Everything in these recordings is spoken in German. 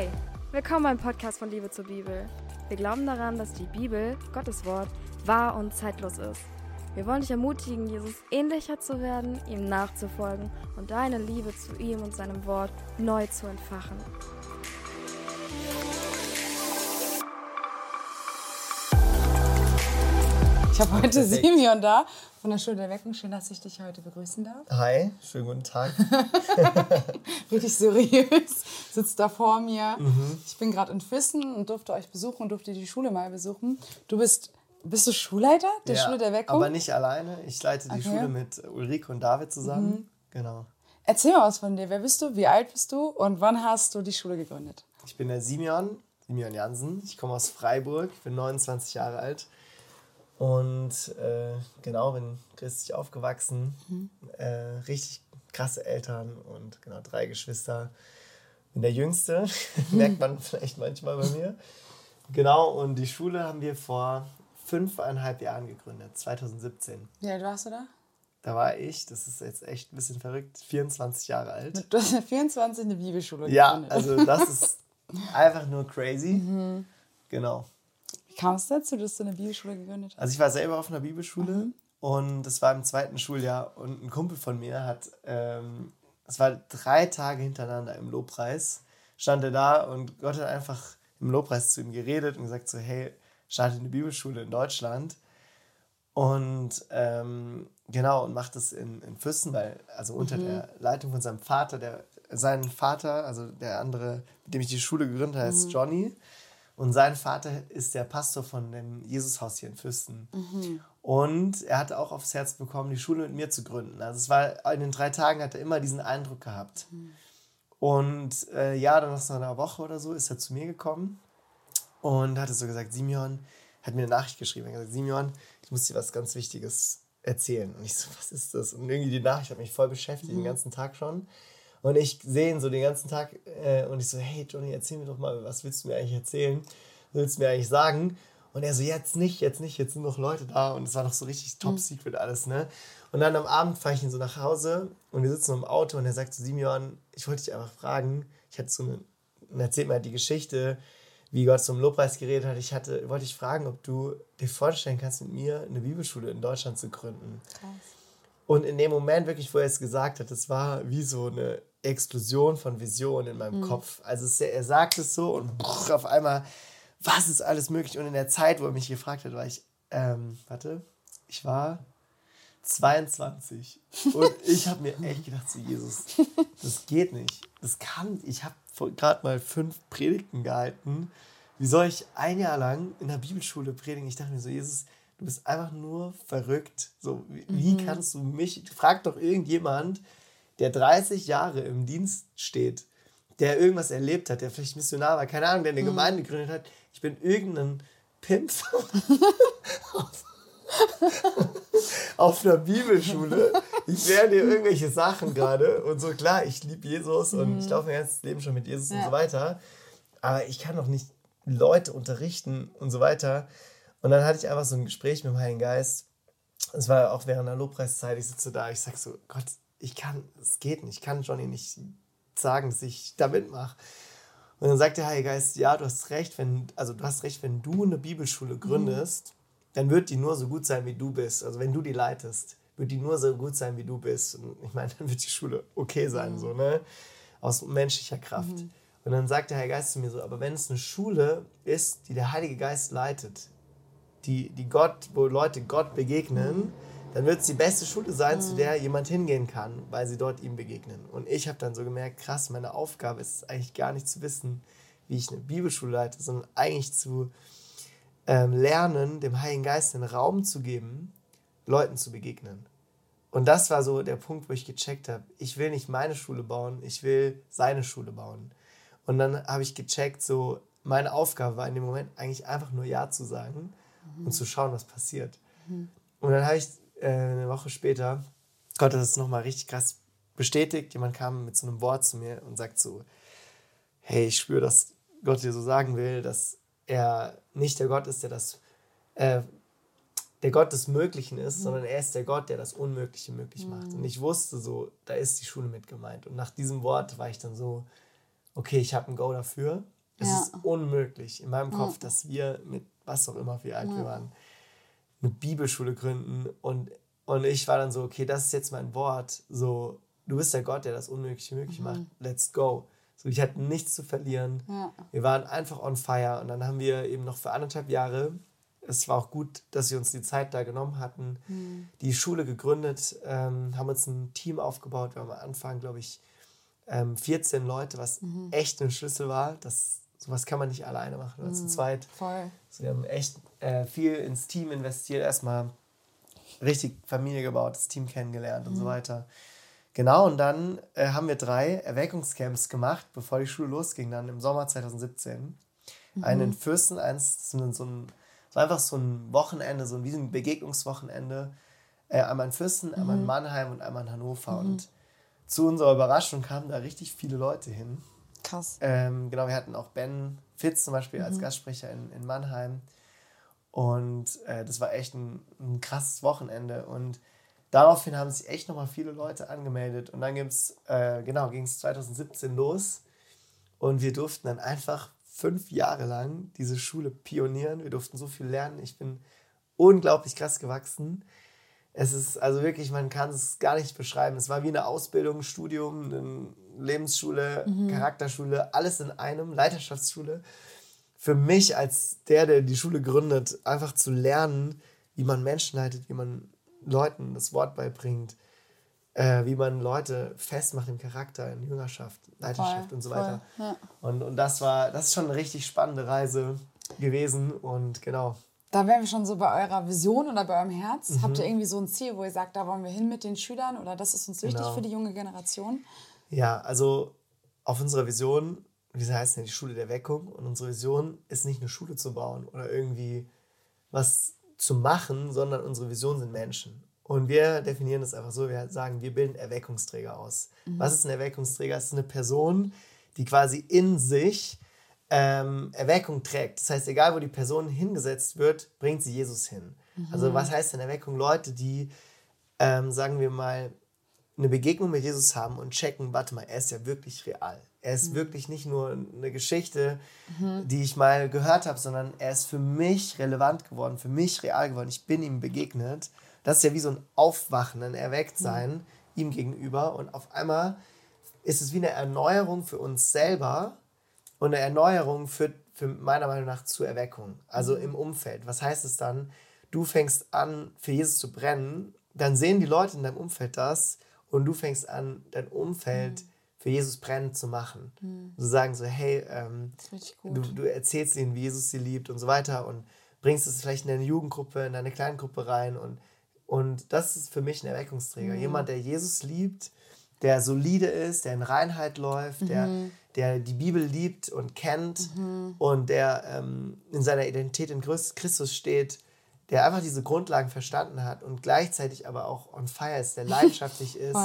Hey, willkommen beim Podcast von Liebe zur Bibel. Wir glauben daran, dass die Bibel, Gottes Wort, wahr und zeitlos ist. Wir wollen dich ermutigen, Jesus ähnlicher zu werden, ihm nachzufolgen und deine Liebe zu ihm und seinem Wort neu zu entfachen. Ich habe heute Perfekt. Simeon da von der Schule der Weckung. Schön, dass ich dich heute begrüßen darf. Hi, schönen guten Tag. Richtig seriös sitzt da vor mir. Mhm. Ich bin gerade in Füssen und durfte euch besuchen und durfte die Schule mal besuchen. Du bist bist du Schulleiter der ja, Schule der Weckung? Aber nicht alleine. Ich leite die okay. Schule mit Ulrike und David zusammen. Mhm. Genau. Erzähl mal was von dir. Wer bist du? Wie alt bist du? Und wann hast du die Schule gegründet? Ich bin der Simeon, Simeon Jansen. Ich komme aus Freiburg, bin 29 Jahre alt. Und äh, genau, bin christlich aufgewachsen. Mhm. Äh, richtig krasse Eltern und genau drei Geschwister. Bin der Jüngste, merkt man vielleicht manchmal bei mir. Genau, und die Schule haben wir vor fünfeinhalb Jahren gegründet, 2017. Wie alt warst du da? Da war ich, das ist jetzt echt ein bisschen verrückt, 24 Jahre alt. Du hast ja 24 eine Bibelschule ja, gegründet. Ja, also das ist einfach nur crazy. Mhm. Genau. Kam es dazu, dass du eine Bibelschule gegründet hast? Also ich war selber auf einer Bibelschule mhm. und das war im zweiten Schuljahr und ein Kumpel von mir hat, ähm, es war drei Tage hintereinander im Lobpreis, stand er da und Gott hat einfach im Lobpreis zu ihm geredet und gesagt so, hey, startet eine Bibelschule in Deutschland und ähm, genau und macht das in, in Füssen, weil also unter mhm. der Leitung von seinem Vater, der sein Vater, also der andere, mit dem ich die Schule gegründet habe, heißt mhm. Johnny und sein Vater ist der Pastor von dem Jesushaus hier in Füssen. Mhm. Und er hatte auch aufs Herz bekommen, die Schule mit mir zu gründen. Also es war in den drei Tagen hat er immer diesen Eindruck gehabt. Mhm. Und äh, ja, dann nach so einer Woche oder so ist er zu mir gekommen und hatte so gesagt, Simeon, hat mir eine Nachricht geschrieben. Er hat gesagt, Simeon, ich muss dir was ganz Wichtiges erzählen. Und ich so, was ist das? Und irgendwie die Nachricht hat mich voll beschäftigt, mhm. den ganzen Tag schon. Und ich sehe ihn so den ganzen Tag äh, und ich so, hey Johnny, erzähl mir doch mal, was willst du mir eigentlich erzählen? Was willst du mir eigentlich sagen? Und er so, jetzt nicht, jetzt nicht, jetzt sind noch Leute da. Und es war noch so richtig top mhm. secret alles, ne? Und dann am Abend fahre ich ihn so nach Hause und wir sitzen im Auto und er sagt zu Simeon, ich wollte dich einfach fragen, ich hatte so eine, und erzählt mir halt die Geschichte, wie Gott zum Lobpreis geredet hat, ich hatte, wollte ich fragen, ob du dir vorstellen kannst, mit mir eine Bibelschule in Deutschland zu gründen. Krass. Und in dem Moment wirklich, wo er es gesagt hat, das war wie so eine Explosion von Vision in meinem mhm. Kopf. Also es, er sagt es so und brrr, auf einmal, was ist alles möglich? Und in der Zeit, wo er mich gefragt hat, war ich, ähm, warte, ich war 22 und ich habe mir echt gedacht, so Jesus, das geht nicht. Das kann, ich habe gerade mal fünf Predigten gehalten. Wie soll ich ein Jahr lang in der Bibelschule predigen? Ich dachte mir so, Jesus, du bist einfach nur verrückt. So, wie mhm. kannst du mich, frag doch irgendjemand, der 30 Jahre im Dienst steht, der irgendwas erlebt hat, der vielleicht Missionar war, keine Ahnung, der eine mhm. Gemeinde gegründet hat. Ich bin irgendein Pimp auf einer Bibelschule. Ich lerne dir irgendwelche Sachen gerade und so, klar, ich liebe Jesus und ich mhm. laufe mein ganzes Leben schon mit Jesus ja. und so weiter. Aber ich kann doch nicht Leute unterrichten und so weiter. Und dann hatte ich einfach so ein Gespräch mit dem Heiligen Geist. Es war auch während der Lobpreiszeit. Ich sitze da, ich sage so: Gott, ich kann, es geht nicht. Ich kann Johnny nicht sagen, dass ich da mitmache. Und dann sagt der Heilige Geist: Ja, du hast recht, wenn, also du hast recht, wenn du eine Bibelschule mhm. gründest. Mhm dann wird die nur so gut sein, wie du bist. Also wenn du die leitest, wird die nur so gut sein, wie du bist. Und ich meine, dann wird die Schule okay sein, mhm. so, ne? Aus menschlicher Kraft. Mhm. Und dann sagt der Heilige Geist zu mir so, aber wenn es eine Schule ist, die der Heilige Geist leitet, die, die Gott, wo Leute Gott begegnen, dann wird es die beste Schule sein, zu mhm. der jemand hingehen kann, weil sie dort ihm begegnen. Und ich habe dann so gemerkt, krass, meine Aufgabe ist eigentlich gar nicht zu wissen, wie ich eine Bibelschule leite, sondern eigentlich zu ähm, lernen, dem Heiligen Geist den Raum zu geben, Leuten zu begegnen. Und das war so der Punkt, wo ich gecheckt habe, ich will nicht meine Schule bauen, ich will seine Schule bauen. Und dann habe ich gecheckt, so meine Aufgabe war in dem Moment eigentlich einfach nur Ja zu sagen mhm. und zu schauen, was passiert. Mhm. Und dann habe ich äh, eine Woche später, Gott hat das nochmal richtig krass bestätigt. Jemand kam mit so einem Wort zu mir und sagt so, hey, ich spüre, dass Gott dir so sagen will, dass er nicht der Gott ist, der das äh, der Gott des Möglichen ist, mhm. sondern er ist der Gott, der das Unmögliche möglich macht. Mhm. Und ich wusste so, da ist die Schule mit gemeint. Und nach diesem Wort war ich dann so, okay, ich habe ein Go dafür. Es ja. ist unmöglich in meinem Kopf, dass wir mit was auch immer, wie alt ja. wir waren, eine Bibelschule gründen und, und ich war dann so, okay, das ist jetzt mein Wort, so, du bist der Gott, der das Unmögliche möglich mhm. macht, let's go. So, ich hatte nichts zu verlieren. Wir waren einfach on fire und dann haben wir eben noch für anderthalb Jahre es war auch gut, dass sie uns die Zeit da genommen hatten, mhm. die Schule gegründet, ähm, haben uns ein Team aufgebaut. Wir haben am Anfang, glaube ich, ähm, 14 Leute, was mhm. echt ein Schlüssel war. Das, sowas kann man nicht alleine machen, mhm. zu zweit. Voll. Also wir haben echt äh, viel ins Team investiert, erstmal richtig Familie gebaut, das Team kennengelernt und so mhm. weiter. Genau, und dann äh, haben wir drei Erweckungscamps gemacht, bevor die Schule losging, dann im Sommer 2017. Mhm. Einen in Fürsten, eins so ein war einfach so ein Wochenende, so wie ein Begegnungswochenende. Äh, einmal in Fürsten, mhm. einmal in mhm. Mannheim und einmal in Hannover. Mhm. Und zu unserer Überraschung kamen da richtig viele Leute hin. Krass. Ähm, genau, wir hatten auch Ben Fitz zum Beispiel mhm. als Gastsprecher in, in Mannheim. Und äh, das war echt ein, ein krasses Wochenende. Und daraufhin haben sich echt nochmal viele Leute angemeldet. Und dann gibt's, äh, genau, ging es 2017 los. Und wir durften dann einfach fünf Jahre lang diese Schule pionieren. Wir durften so viel lernen. Ich bin unglaublich krass gewachsen. Es ist also wirklich, man kann es gar nicht beschreiben. Es war wie eine Ausbildung, ein Studium, eine Lebensschule, mhm. Charakterschule, alles in einem, Leiterschaftsschule. Für mich als der, der die Schule gründet, einfach zu lernen, wie man Menschen leitet, wie man Leuten das Wort beibringt, äh, wie man Leute festmacht im Charakter, in Jüngerschaft, Leiterschaft voll, und so weiter. Voll, ja. und, und das war, das ist schon eine richtig spannende Reise gewesen und genau. Da wären wir schon so bei eurer Vision oder bei eurem Herz. Mhm. Habt ihr irgendwie so ein Ziel, wo ihr sagt, da wollen wir hin mit den Schülern oder das ist uns wichtig genau. für die junge Generation? Ja, also auf unserer Vision, wie sie heißt ja die Schule der Weckung und unsere Vision ist nicht eine Schule zu bauen oder irgendwie was zu machen, sondern unsere Vision sind Menschen. Und wir definieren das einfach so, wir sagen, wir bilden Erweckungsträger aus. Mhm. Was ist ein Erweckungsträger? Es ist eine Person, die quasi in sich ähm, Erweckung trägt. Das heißt, egal wo die Person hingesetzt wird, bringt sie Jesus hin. Mhm. Also was heißt denn Erweckung? Leute, die, ähm, sagen wir mal, eine Begegnung mit Jesus haben und checken, warte mal, er ist ja wirklich real. Er ist mhm. wirklich nicht nur eine Geschichte, mhm. die ich mal gehört habe, sondern er ist für mich relevant geworden, für mich real geworden. Ich bin ihm begegnet das ist ja wie so ein Aufwachen, ein Erwecktsein mhm. ihm gegenüber. Und auf einmal ist es wie eine Erneuerung für uns selber und eine Erneuerung führt für meiner Meinung nach zur Erweckung. Also mhm. im Umfeld. Was heißt es dann? Du fängst an, für Jesus zu brennen, dann sehen die Leute in deinem Umfeld das und du fängst an, dein Umfeld mhm. für Jesus brennend zu machen. Mhm. So sagen so, hey, ähm, du, du erzählst ihnen, wie Jesus sie liebt und so weiter und bringst es vielleicht in deine Jugendgruppe, in deine Kleingruppe rein und und das ist für mich ein Erweckungsträger. Mhm. Jemand, der Jesus liebt, der solide ist, der in Reinheit läuft, mhm. der, der die Bibel liebt und kennt mhm. und der ähm, in seiner Identität in Christus steht, der einfach diese Grundlagen verstanden hat und gleichzeitig aber auch on fire ist, der leidenschaftlich ist.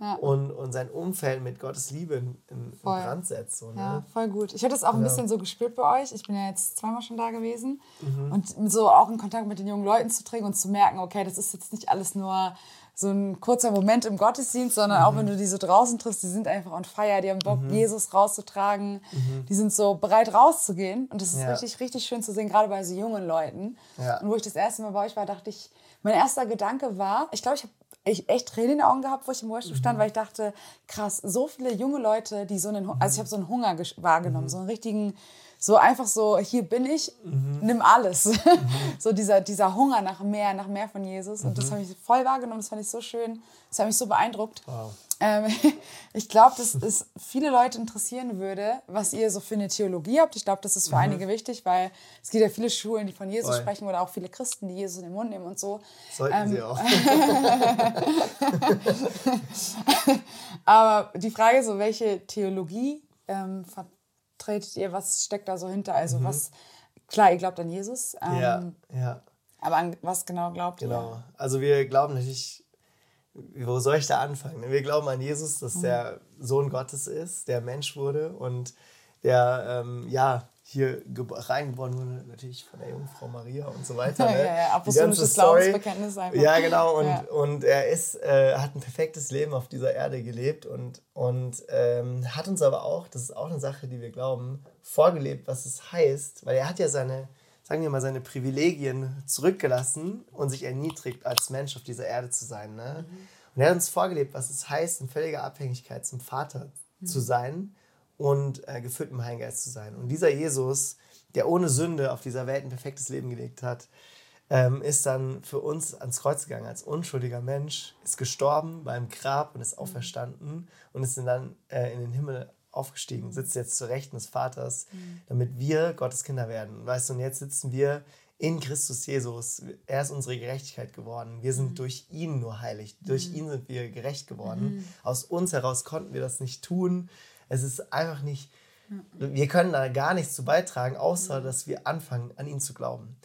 Ja. und, und sein Umfeld mit Gottes Liebe in, in, Brand setzt. So, ne? Ja, voll gut. Ich hatte das auch ein bisschen so gespürt bei euch. Ich bin ja jetzt zweimal schon da gewesen. Mhm. Und so auch in Kontakt mit den jungen Leuten zu treten und zu merken, okay, das ist jetzt nicht alles nur so ein kurzer Moment im Gottesdienst, sondern mhm. auch wenn du die so draußen triffst, die sind einfach on fire, die haben Bock, mhm. Jesus rauszutragen, mhm. die sind so bereit rauszugehen. Und das ist ja. richtig, richtig schön zu sehen, gerade bei so jungen Leuten. Ja. Und wo ich das erste Mal bei euch war, dachte ich, mein erster Gedanke war, ich glaube, ich habe ich echt Tränen in den Augen gehabt, wo ich im Worship stand, mhm. weil ich dachte, krass, so viele junge Leute, die so einen, also ich habe so einen Hunger wahrgenommen, mhm. so einen richtigen, so einfach so, hier bin ich, mhm. nimm alles. Mhm. so dieser, dieser Hunger nach mehr, nach mehr von Jesus. Und das mhm. habe ich voll wahrgenommen, das fand ich so schön, das hat mich so beeindruckt. Wow. Ähm, ich glaube, dass es viele Leute interessieren würde, was ihr so für eine Theologie habt. Ich glaube, das ist für mhm. einige wichtig, weil es gibt ja viele Schulen, die von Jesus Voll. sprechen oder auch viele Christen, die Jesus in den Mund nehmen und so. Sollten ähm, sie auch. Aber die Frage ist so, welche Theologie ähm, vertretet ihr? Was steckt da so hinter? Also mhm. was, klar, ihr glaubt an Jesus. Ähm, ja, ja. Aber an was genau glaubt genau. ihr? Genau. Also wir glauben natürlich wo soll ich da anfangen? Wir glauben an Jesus, dass der Sohn Gottes ist, der Mensch wurde und der, ähm, ja, hier reingeboren wurde, natürlich von der Jungfrau Maria und so weiter. Ne? ja, ja, apostolisches Glaubensbekenntnis einfach. Ja, genau. Und, ja. und er ist, äh, hat ein perfektes Leben auf dieser Erde gelebt und, und ähm, hat uns aber auch, das ist auch eine Sache, die wir glauben, vorgelebt, was es heißt, weil er hat ja seine, sagen wir mal, seine Privilegien zurückgelassen und sich erniedrigt, als Mensch auf dieser Erde zu sein. Ne? Mhm. Und er hat uns vorgelebt, was es heißt, in völliger Abhängigkeit zum Vater mhm. zu sein und äh, gefüllt mit dem Heiligen Geist zu sein. Und dieser Jesus, der ohne Sünde auf dieser Welt ein perfektes Leben gelegt hat, ähm, ist dann für uns ans Kreuz gegangen als unschuldiger Mensch, ist gestorben beim Grab und ist auferstanden und ist dann äh, in den Himmel aufgestiegen, sitzt jetzt zur Rechten des Vaters, mhm. damit wir Gottes Kinder werden. Weißt du, und jetzt sitzen wir in Christus Jesus. Er ist unsere Gerechtigkeit geworden. Wir sind mhm. durch ihn nur heilig. Durch mhm. ihn sind wir gerecht geworden. Mhm. Aus uns heraus konnten wir das nicht tun. Es ist einfach nicht, wir können da gar nichts zu beitragen, außer dass wir anfangen, an ihn zu glauben.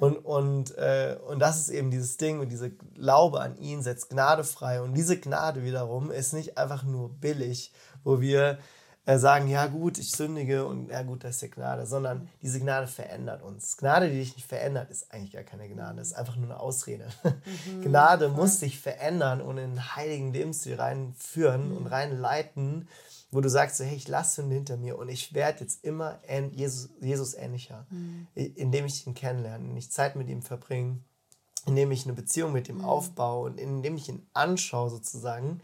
Und, und, äh, und das ist eben dieses Ding und diese Glaube an ihn setzt Gnade frei. Und diese Gnade wiederum ist nicht einfach nur billig, wo wir äh, sagen, ja gut, ich sündige und ja gut, das ist ja Gnade, sondern diese Gnade verändert uns. Gnade, die dich nicht verändert, ist eigentlich gar keine Gnade, ist einfach nur eine Ausrede. Mhm, Gnade voll. muss dich verändern und in einen heiligen Lebensstil reinführen mhm. und reinleiten, wo du sagst, hey, ich lasse Sünde hinter mir und ich werde jetzt immer Jesus, Jesus ähnlicher, mhm. indem ich ihn kennenlerne, indem ich Zeit mit ihm verbringe, indem ich eine Beziehung mit ihm mhm. aufbaue und indem ich ihn anschaue sozusagen,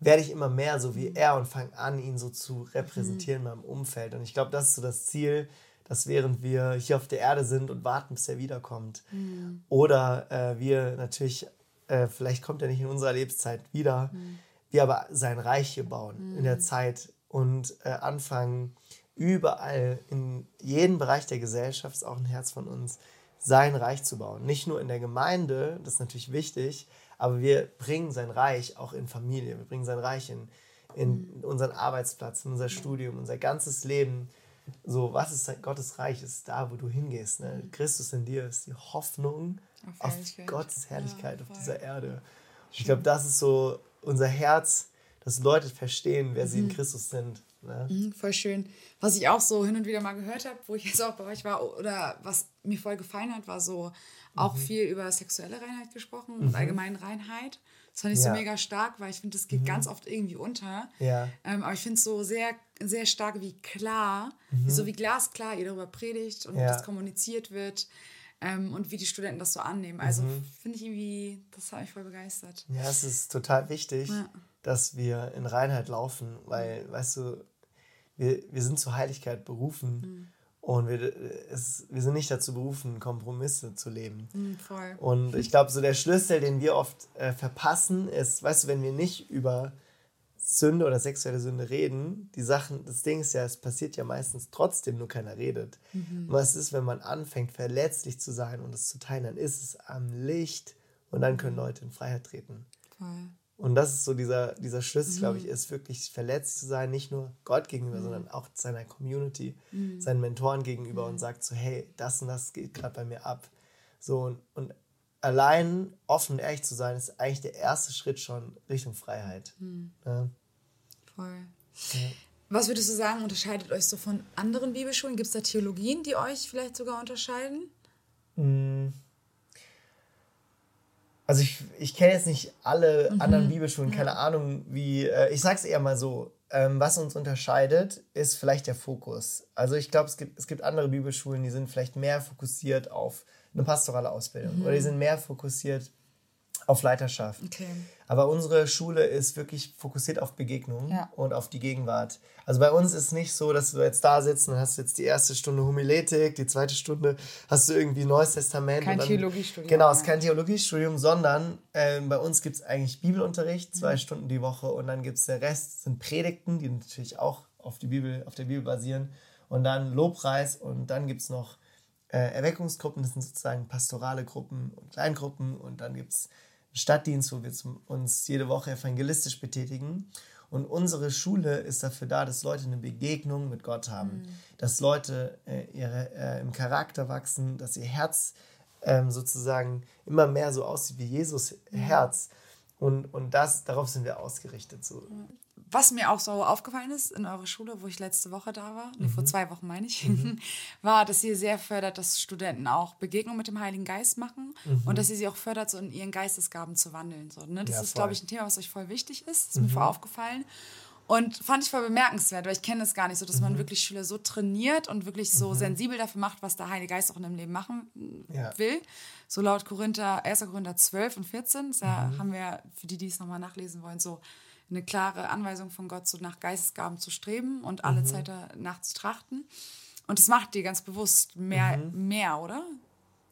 werde ich immer mehr so wie mhm. er und fange an, ihn so zu repräsentieren mhm. in meinem Umfeld. Und ich glaube, das ist so das Ziel, dass während wir hier auf der Erde sind und warten, bis er wiederkommt, mhm. oder äh, wir natürlich, äh, vielleicht kommt er nicht in unserer Lebenszeit wieder, mhm wir aber sein Reich hier bauen mhm. in der mhm. Zeit und äh, anfangen, überall in jedem Bereich der Gesellschaft, ist auch ein Herz von uns, sein Reich zu bauen. Nicht nur in der Gemeinde, das ist natürlich wichtig, aber wir bringen sein Reich auch in Familie, wir bringen sein Reich in, in mhm. unseren Arbeitsplatz, in unser Studium, unser ganzes Leben. So, was ist Gottes Reich? Ist da, wo du hingehst. Ne? Mhm. Christus in dir ist die Hoffnung auf, auf Gottes Herrlichkeit ja, auf dieser Erde. Ich glaube, das ist so unser Herz, dass Leute verstehen, wer sie in mhm. Christus sind. Ne? Mhm, voll schön. Was ich auch so hin und wieder mal gehört habe, wo ich jetzt auch bei euch war, oder was mir voll gefallen hat, war so auch mhm. viel über sexuelle Reinheit gesprochen und mhm. allgemeine Reinheit. Das fand ich ja. so mega stark, weil ich finde, das geht mhm. ganz oft irgendwie unter. Ja. Ähm, aber ich finde es so sehr, sehr stark, wie klar, mhm. so wie glasklar ihr darüber predigt und ja. das kommuniziert wird ähm, und wie die Studenten das so annehmen. Also mhm. finde ich irgendwie, das hat mich voll begeistert. Ja, es ist total wichtig, ja. dass wir in Reinheit laufen, weil, weißt du, wir, wir sind zur Heiligkeit berufen. Mhm. Und wir, es, wir sind nicht dazu berufen, Kompromisse zu leben. Mhm, voll. Und ich glaube, so der Schlüssel, den wir oft äh, verpassen, ist, weißt du, wenn wir nicht über Sünde oder sexuelle Sünde reden, die Sachen, das Ding ist ja, es passiert ja meistens trotzdem, nur keiner redet. Mhm. Und was ist, wenn man anfängt, verletzlich zu sein und es zu teilen, dann ist es am Licht und dann können Leute in Freiheit treten. Voll. Und das ist so dieser, dieser Schlüssel, mhm. glaube ich, ist wirklich verletzt zu sein, nicht nur Gott gegenüber, mhm. sondern auch seiner Community, mhm. seinen Mentoren gegenüber und sagt so, hey, das und das geht gerade bei mir ab. So und, und allein offen und ehrlich zu sein, ist eigentlich der erste Schritt schon Richtung Freiheit. Mhm. Ja. Voll. Ja. Was würdest du sagen, unterscheidet euch so von anderen Bibelschulen? Gibt es da Theologien, die euch vielleicht sogar unterscheiden? Hm. Also ich, ich kenne jetzt nicht alle mhm. anderen Bibelschulen, keine ja. Ahnung, wie, äh, ich sag's eher mal so, ähm, was uns unterscheidet, ist vielleicht der Fokus. Also ich glaube, es gibt, es gibt andere Bibelschulen, die sind vielleicht mehr fokussiert auf eine pastorale Ausbildung mhm. oder die sind mehr fokussiert auf Leiterschaft. Okay. Aber unsere Schule ist wirklich fokussiert auf Begegnung ja. und auf die Gegenwart. Also bei uns ist nicht so, dass du jetzt da sitzt und hast jetzt die erste Stunde Homiletik, die zweite Stunde hast du irgendwie Neues Testament. Kein dann, Theologiestudium. Genau, es ist kein Theologiestudium, sondern äh, bei uns gibt es eigentlich Bibelunterricht, zwei mhm. Stunden die Woche und dann gibt es der Rest, sind Predigten, die natürlich auch auf, die Bibel, auf der Bibel basieren und dann Lobpreis und dann gibt es noch äh, Erweckungsgruppen, das sind sozusagen pastorale Gruppen und Kleingruppen und dann gibt es Stadtdienst, wo wir uns jede Woche evangelistisch betätigen. Und unsere Schule ist dafür da, dass Leute eine Begegnung mit Gott haben, mhm. dass Leute äh, ihre, äh, im Charakter wachsen, dass ihr Herz ähm, sozusagen immer mehr so aussieht wie Jesus mhm. Herz. Und, und das, darauf sind wir ausgerichtet. So. Was mir auch so aufgefallen ist in eurer Schule, wo ich letzte Woche da war, mhm. vor zwei Wochen meine ich, mhm. war, dass ihr sehr fördert, dass Studenten auch Begegnung mit dem Heiligen Geist machen mhm. und dass ihr sie auch fördert, so in ihren Geistesgaben zu wandeln. So, ne? Das ja, ist, glaube ich, ein Thema, was euch voll wichtig ist. Das ist mir voll mhm. aufgefallen. Und fand ich voll bemerkenswert, weil ich kenne das gar nicht so, dass man mhm. wirklich Schüler so trainiert und wirklich so mhm. sensibel dafür macht, was der Heilige Geist auch in dem Leben machen ja. will. So laut Korinther, 1. Korinther 12 und 14, da haben wir, für die, die es nochmal nachlesen wollen, so eine klare Anweisung von Gott, so nach Geistesgaben zu streben und alle mhm. Zeit danach zu trachten. Und das macht dir ganz bewusst mehr, mhm. mehr, oder?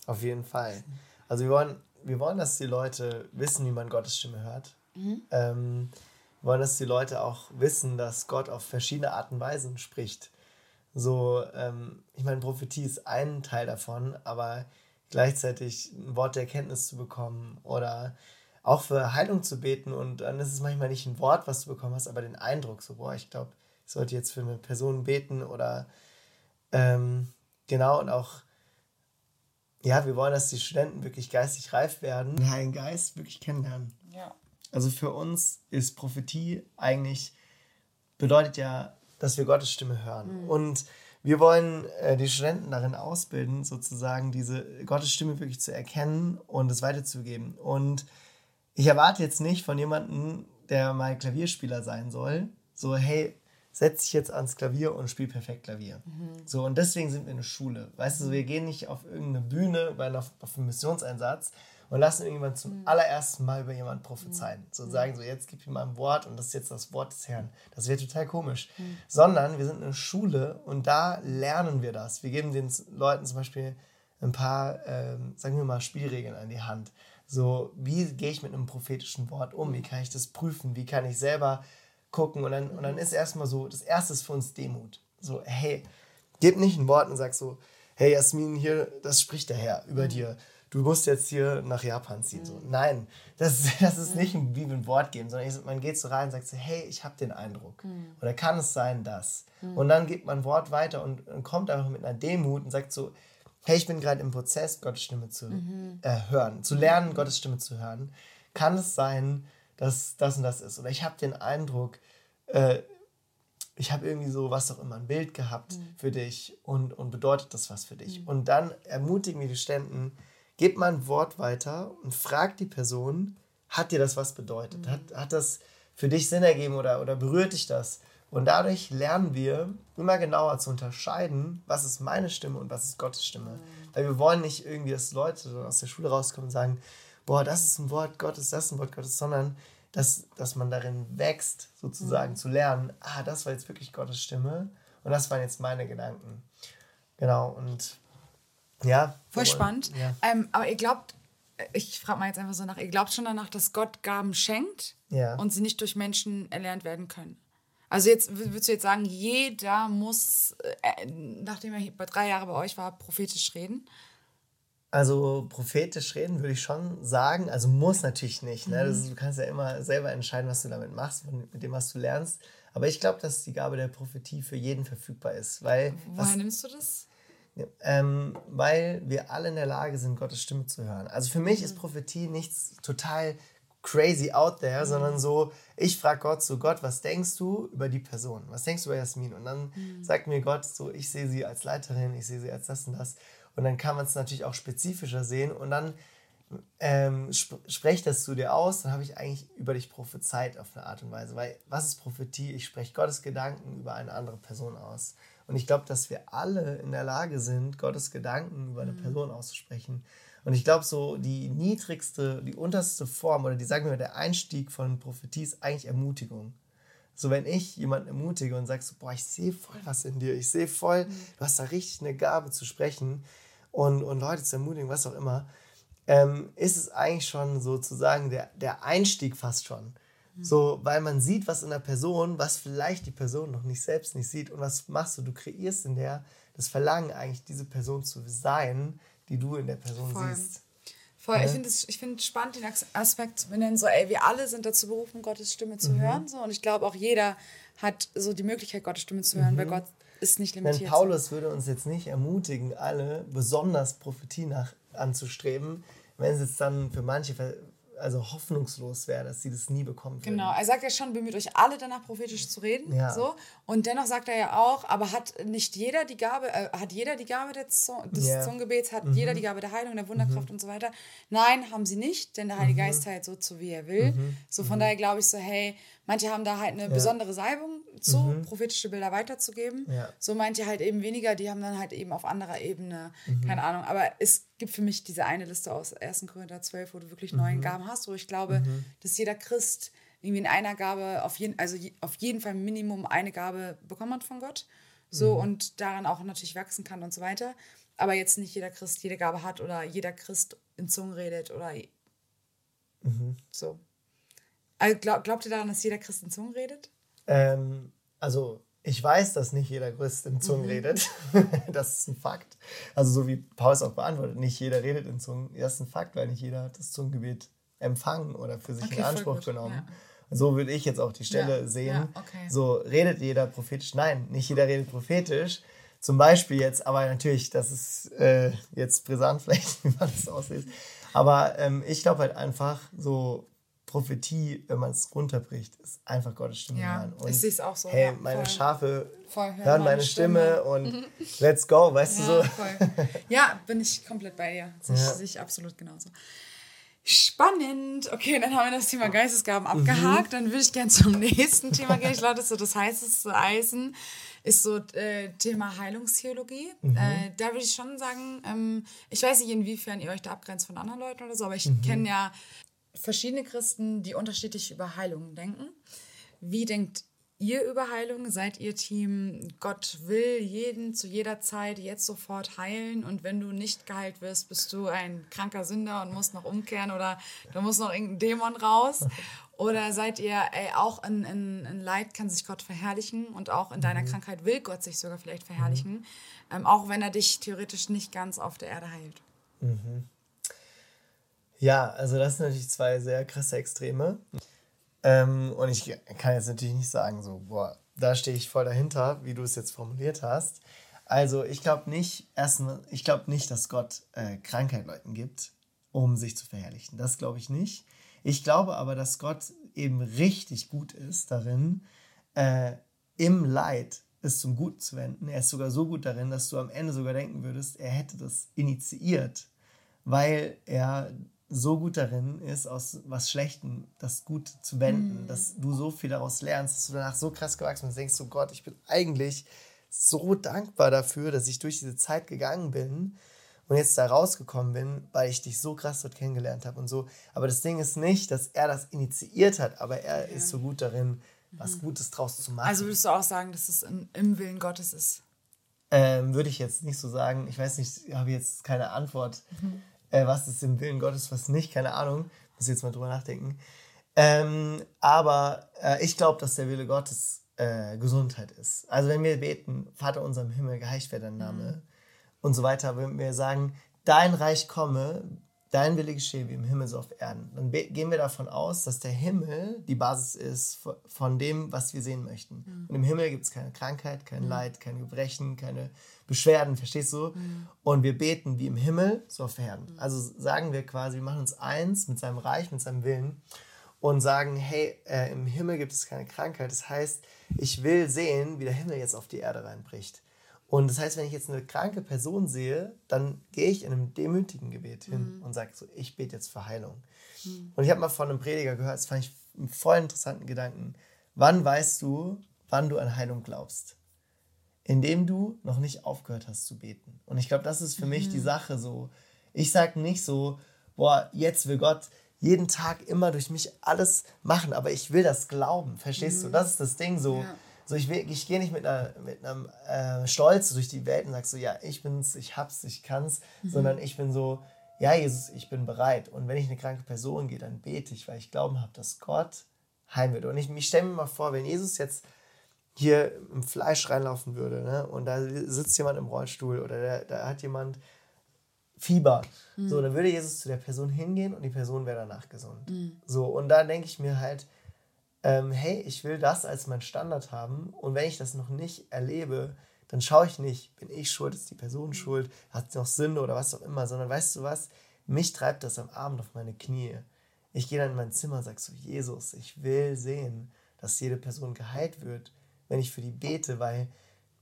Auf jeden Fall. Also wir wollen, wir wollen, dass die Leute wissen, wie man Gottes Stimme hört. Mhm. Ähm, wollen, dass die Leute auch wissen, dass Gott auf verschiedene Arten und Weisen spricht. So, ähm, ich meine, Prophetie ist ein Teil davon, aber gleichzeitig ein Wort der Erkenntnis zu bekommen oder auch für Heilung zu beten und dann ist es manchmal nicht ein Wort, was du bekommen hast, aber den Eindruck, so, boah, ich glaube, ich sollte jetzt für eine Person beten oder ähm, genau und auch, ja, wir wollen, dass die Studenten wirklich geistig reif werden, den Heiligen Geist wirklich kennenlernen. Ja. Also für uns ist Prophetie eigentlich, bedeutet ja, dass wir Gottes Stimme hören. Mhm. Und wir wollen äh, die Studenten darin ausbilden, sozusagen diese Gottes Stimme wirklich zu erkennen und es weiterzugeben. Und ich erwarte jetzt nicht von jemandem, der mal Klavierspieler sein soll, so, hey, setz dich jetzt ans Klavier und spiel perfekt Klavier. Mhm. So, und deswegen sind wir eine Schule. Weißt du, wir gehen nicht auf irgendeine Bühne bei auf, auf einen Missionseinsatz, und lassen irgendjemand zum mhm. allerersten Mal über jemanden prophezeien. Mhm. So sagen so, jetzt gib ihm mal ein Wort und das ist jetzt das Wort des Herrn. Das wäre total komisch. Mhm. Sondern wir sind eine Schule und da lernen wir das. Wir geben den Leuten zum Beispiel ein paar, ähm, sagen wir mal, Spielregeln an die Hand. So, wie gehe ich mit einem prophetischen Wort um? Wie kann ich das prüfen? Wie kann ich selber gucken? Und dann, und dann ist erstmal so, das erste ist für uns Demut. So, hey, gib nicht ein Wort und sag so, hey Jasmin, hier, das spricht der Herr über mhm. dir du musst jetzt hier nach Japan ziehen. So. Mhm. Nein, das, das ist nicht ein, wie ein Wort geben, sondern man geht so rein und sagt so, hey, ich habe den Eindruck. Mhm. Oder kann es sein, dass? Mhm. Und dann gibt man ein Wort weiter und, und, kommt einfach mit einer Demut und sagt so, hey, ich bin gerade im Prozess, Gottes Stimme zu mhm. äh, hören, zu lernen, Gottes Stimme zu hören. Kann es sein, dass das und das ist? Oder ich habe den Eindruck, äh, ich habe irgendwie so, was auch immer, ein Bild gehabt mhm. für dich und, und bedeutet das was für dich? Mhm. Und dann ermutigen wir die Ständen, gebt mal ein Wort weiter und fragt die Person, hat dir das was bedeutet? Mhm. Hat, hat das für dich Sinn ergeben oder, oder berührt dich das? Und dadurch lernen wir immer genauer zu unterscheiden, was ist meine Stimme und was ist Gottes Stimme. Mhm. Weil wir wollen nicht irgendwie, dass Leute aus der Schule rauskommen und sagen, boah, das ist ein Wort Gottes, das ist ein Wort Gottes, sondern dass, dass man darin wächst, sozusagen mhm. zu lernen, ah, das war jetzt wirklich Gottes Stimme und das waren jetzt meine Gedanken. Genau, und ja. Voll spannend. Ja. Ähm, aber ihr glaubt, ich frage mal jetzt einfach so nach, ihr glaubt schon danach, dass Gott Gaben schenkt ja. und sie nicht durch Menschen erlernt werden können? Also jetzt würdest du jetzt sagen, jeder muss, äh, nachdem er bei drei Jahren bei euch war, prophetisch reden? Also prophetisch reden würde ich schon sagen, also muss natürlich nicht. Ne? Ist, du kannst ja immer selber entscheiden, was du damit machst, mit dem, was du lernst. Aber ich glaube, dass die Gabe der Prophetie für jeden verfügbar ist. Weil, Woher was, nimmst du das? ähm, weil wir alle in der Lage sind, Gottes Stimme zu hören. Also für mich ist mhm. Prophetie nichts total crazy out there, mhm. sondern so, ich frage Gott so, Gott, was denkst du über die Person? Was denkst du über Jasmin? Und dann mhm. sagt mir Gott so, ich sehe sie als Leiterin, ich sehe sie als das und das. Und dann kann man es natürlich auch spezifischer sehen und dann ähm, sp sprech das zu dir aus, dann habe ich eigentlich über dich prophezeit auf eine Art und Weise. Weil was ist Prophetie? Ich spreche Gottes Gedanken über eine andere Person aus. Und ich glaube, dass wir alle in der Lage sind, Gottes Gedanken über eine mhm. Person auszusprechen. Und ich glaube, so die niedrigste, die unterste Form oder die, sagen wir mal, der Einstieg von Prophetie ist eigentlich Ermutigung. So, wenn ich jemanden ermutige und sagst, so, boah, ich sehe voll was in dir, ich sehe voll, mhm. du hast da richtig eine Gabe zu sprechen und, und Leute zu ermutigen, was auch immer, ähm, ist es eigentlich schon sozusagen der, der Einstieg fast schon. So, weil man sieht was in der Person, was vielleicht die Person noch nicht selbst nicht sieht. Und was machst du? Du kreierst in der das Verlangen, eigentlich diese Person zu sein, die du in der Person Voll. siehst. Voll. Ja? Ich finde es find spannend, den Aspekt zu benennen, so, ey, wir alle sind dazu berufen, Gottes Stimme zu mhm. hören. So, und ich glaube, auch jeder hat so die Möglichkeit, Gottes Stimme zu hören, mhm. weil Gott ist nicht limitiert. Denn Paulus würde uns jetzt nicht ermutigen, alle besonders Prophetie nach, anzustreben, wenn es jetzt dann für manche also hoffnungslos wäre, dass sie das nie bekommen würden. Genau, er sagt ja schon, bemüht euch alle danach prophetisch zu reden. Ja. So. Und dennoch sagt er ja auch, aber hat nicht jeder die Gabe, äh, hat jeder die Gabe des, des yeah. Zungengebets, hat mhm. jeder die Gabe der Heilung, der Wunderkraft mhm. und so weiter? Nein, haben sie nicht, denn der Heilige mhm. Geist heilt so zu, wie er will. Mhm. So von mhm. daher glaube ich so, hey, manche haben da halt eine ja. besondere Salbung zu, mhm. prophetische Bilder weiterzugeben. Ja. So manche halt eben weniger, die haben dann halt eben auf anderer Ebene, keine Ahnung. Aber es gibt für mich diese eine Liste aus 1. Korinther 12, wo du wirklich neun Gaben hast, wo ich glaube, dass jeder Christ irgendwie in einer Gabe auf jeden, also auf jeden Fall Minimum eine Gabe bekommen hat von Gott. So mhm. und daran auch natürlich wachsen kann und so weiter. Aber jetzt nicht jeder Christ jede Gabe hat oder jeder Christ in Zungen redet oder mhm. so. Also glaub, glaubt ihr daran, dass jeder Christ in Zungen redet? Ähm, also ich weiß, dass nicht jeder Christ in Zungen mhm. redet. das ist ein Fakt. Also so wie Paul es auch beantwortet, nicht jeder redet in Zungen. Das ist ein Fakt, weil nicht jeder hat das Zungengebet empfangen oder für sich okay, in Anspruch genommen. Ja. So würde ich jetzt auch die Stelle ja, sehen. Ja, okay. So redet jeder prophetisch. Nein, nicht jeder redet prophetisch. Zum Beispiel jetzt, aber natürlich, das ist äh, jetzt brisant vielleicht, wie man das aussieht. Aber ähm, ich glaube halt einfach, so Prophetie, wenn man es runterbricht, ist einfach Gottes Stimme ja, hören. Und, ich sehe es auch so. Hey, ja, meine voll, Schafe voll hören, hören meine Stimme, Stimme und let's go, weißt ja, du so? Voll. Ja, bin ich komplett bei dir. Sehe ja. ich absolut genauso. Spannend. Okay, dann haben wir das Thema Geistesgaben abgehakt. Mhm. Dann würde ich gerne zum nächsten Thema gehen. Ich glaube, das ist so das heißeste Eisen ist so äh, Thema Heilungstheologie. Mhm. Äh, da würde ich schon sagen, ähm, ich weiß nicht, inwiefern ihr euch da abgrenzt von anderen Leuten oder so, aber ich mhm. kenne ja verschiedene Christen, die unterschiedlich über Heilungen denken. Wie denkt ihr über Heilung? Seid ihr Team, Gott will jeden zu jeder Zeit jetzt sofort heilen und wenn du nicht geheilt wirst, bist du ein kranker Sünder und musst noch umkehren oder da muss noch irgendein Dämon raus? Oder seid ihr, ey, auch in, in, in Leid kann sich Gott verherrlichen und auch in deiner mhm. Krankheit will Gott sich sogar vielleicht verherrlichen, mhm. ähm, auch wenn er dich theoretisch nicht ganz auf der Erde heilt? Mhm. Ja, also das sind natürlich zwei sehr krasse Extreme. Ähm, und ich kann jetzt natürlich nicht sagen, so, boah, da stehe ich voll dahinter, wie du es jetzt formuliert hast. Also ich glaube nicht, erstmal, ich glaube nicht, dass Gott äh, Krankheit Leuten gibt, um sich zu verherrlichen. Das glaube ich nicht. Ich glaube aber, dass Gott eben richtig gut ist darin, äh, im Leid es zum Guten zu wenden. Er ist sogar so gut darin, dass du am Ende sogar denken würdest, er hätte das initiiert, weil er so gut darin ist, aus was Schlechtem das Gute zu wenden, mm. dass du so viel daraus lernst, dass du danach so krass gewachsen bist, denkst so Gott, ich bin eigentlich so dankbar dafür, dass ich durch diese Zeit gegangen bin und jetzt da rausgekommen bin, weil ich dich so krass dort kennengelernt habe und so. Aber das Ding ist nicht, dass er das initiiert hat, aber er ja. ist so gut darin, was mhm. Gutes draus zu machen. Also würdest du auch sagen, dass es im, im Willen Gottes ist? Ähm, würde ich jetzt nicht so sagen. Ich weiß nicht, ich habe jetzt keine Antwort. Mhm äh, was ist im Willen Gottes, was nicht, keine Ahnung. Muss jetzt mal drüber nachdenken. Ähm, aber äh, ich glaube, dass der Wille Gottes äh, Gesundheit ist. Also wenn wir beten, Vater unser im Himmel, geheiligt werde dein Name mhm. und so weiter, wenn wir sagen, dein Reich komme, dein Wille geschehe wie im Himmel so auf Erden, dann gehen wir davon aus, dass der Himmel die Basis ist von dem, was wir sehen möchten. Mhm. Und im Himmel gibt es keine Krankheit, kein mhm. Leid, kein Gebrechen, keine Beschwerden, verstehst du? Mhm. Und wir beten wie im Himmel, so auf Erden. Also sagen wir quasi, wir machen uns eins mit seinem Reich, mit seinem Willen und sagen, hey, äh, im Himmel gibt es keine Krankheit. Das heißt, ich will sehen, wie der Himmel jetzt auf die Erde reinbricht. Und das heißt, wenn ich jetzt eine kranke Person sehe, dann gehe ich in einem demütigen Gebet hin mhm. und sage so, ich bete jetzt für Heilung. Mhm. Und ich habe mal von einem Prediger gehört, das fand ich einen voll interessanten Gedanken. Wann weißt du, wann du an Heilung glaubst? Indem du noch nicht aufgehört hast zu beten. Und ich glaube, das ist für mhm. mich die mhm. Sache so. Ich sage nicht so, boah, jetzt will Gott jeden Tag immer durch mich alles machen, aber ich will das glauben, verstehst mhm. du? Das ist das Ding so. Ja. So, ich, ich gehe nicht mit, einer, mit einem äh, Stolz durch die Welt und sag so, ja, ich bin's, ich hab's, ich kann's, mhm. sondern ich bin so, ja, Jesus, ich bin bereit. Und wenn ich eine kranke Person gehe, dann bete ich, weil ich glauben habe, dass Gott heilen wird. Und ich, ich stelle mir mal vor, wenn Jesus jetzt hier im Fleisch reinlaufen würde ne? und da sitzt jemand im Rollstuhl oder da, hat jemand Fieber, mhm. so, dann würde Jesus zu der Person hingehen und die Person wäre danach gesund. Mhm. So, und da denke ich mir halt, ähm, hey, ich will das als mein Standard haben und wenn ich das noch nicht erlebe, dann schaue ich nicht, bin ich schuld, ist die Person schuld, hat sie noch Sünde oder was auch immer, sondern weißt du was, mich treibt das am Abend auf meine Knie Ich gehe dann in mein Zimmer und sage so, Jesus, ich will sehen, dass jede Person geheilt wird, wenn ich für die bete, weil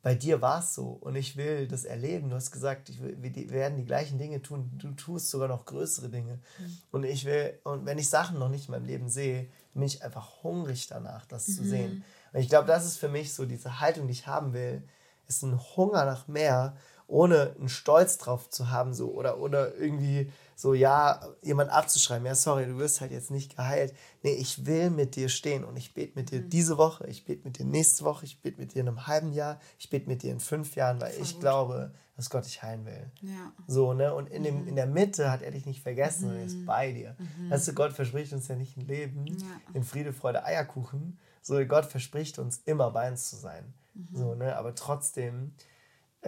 bei dir war es so und ich will das erleben. Du hast gesagt, ich will, wir werden die gleichen Dinge tun. Du tust sogar noch größere Dinge. Mhm. Und ich will, und wenn ich Sachen noch nicht in meinem Leben sehe, bin ich einfach hungrig danach, das mhm. zu sehen. Und ich glaube, das ist für mich so diese Haltung, die ich haben will, ist ein Hunger nach mehr, ohne einen Stolz drauf zu haben, so oder, oder irgendwie so, ja, jemand abzuschreiben, ja, sorry, du wirst halt jetzt nicht geheilt. Nee, ich will mit dir stehen und ich bete mit dir mhm. diese Woche, ich bete mit dir nächste Woche, ich bete mit dir in einem halben Jahr, ich bete mit dir in fünf Jahren, weil Voll ich gut. glaube, dass Gott dich heilen will. Ja. So, ne? Und in, dem, mhm. in der Mitte hat er dich nicht vergessen, mhm. er ist mhm. bei dir. Mhm. Weißt du, Gott verspricht uns ja nicht ein Leben ja. in Friede, Freude, Eierkuchen, so Gott verspricht uns immer bei uns zu sein. Mhm. So, ne? Aber trotzdem.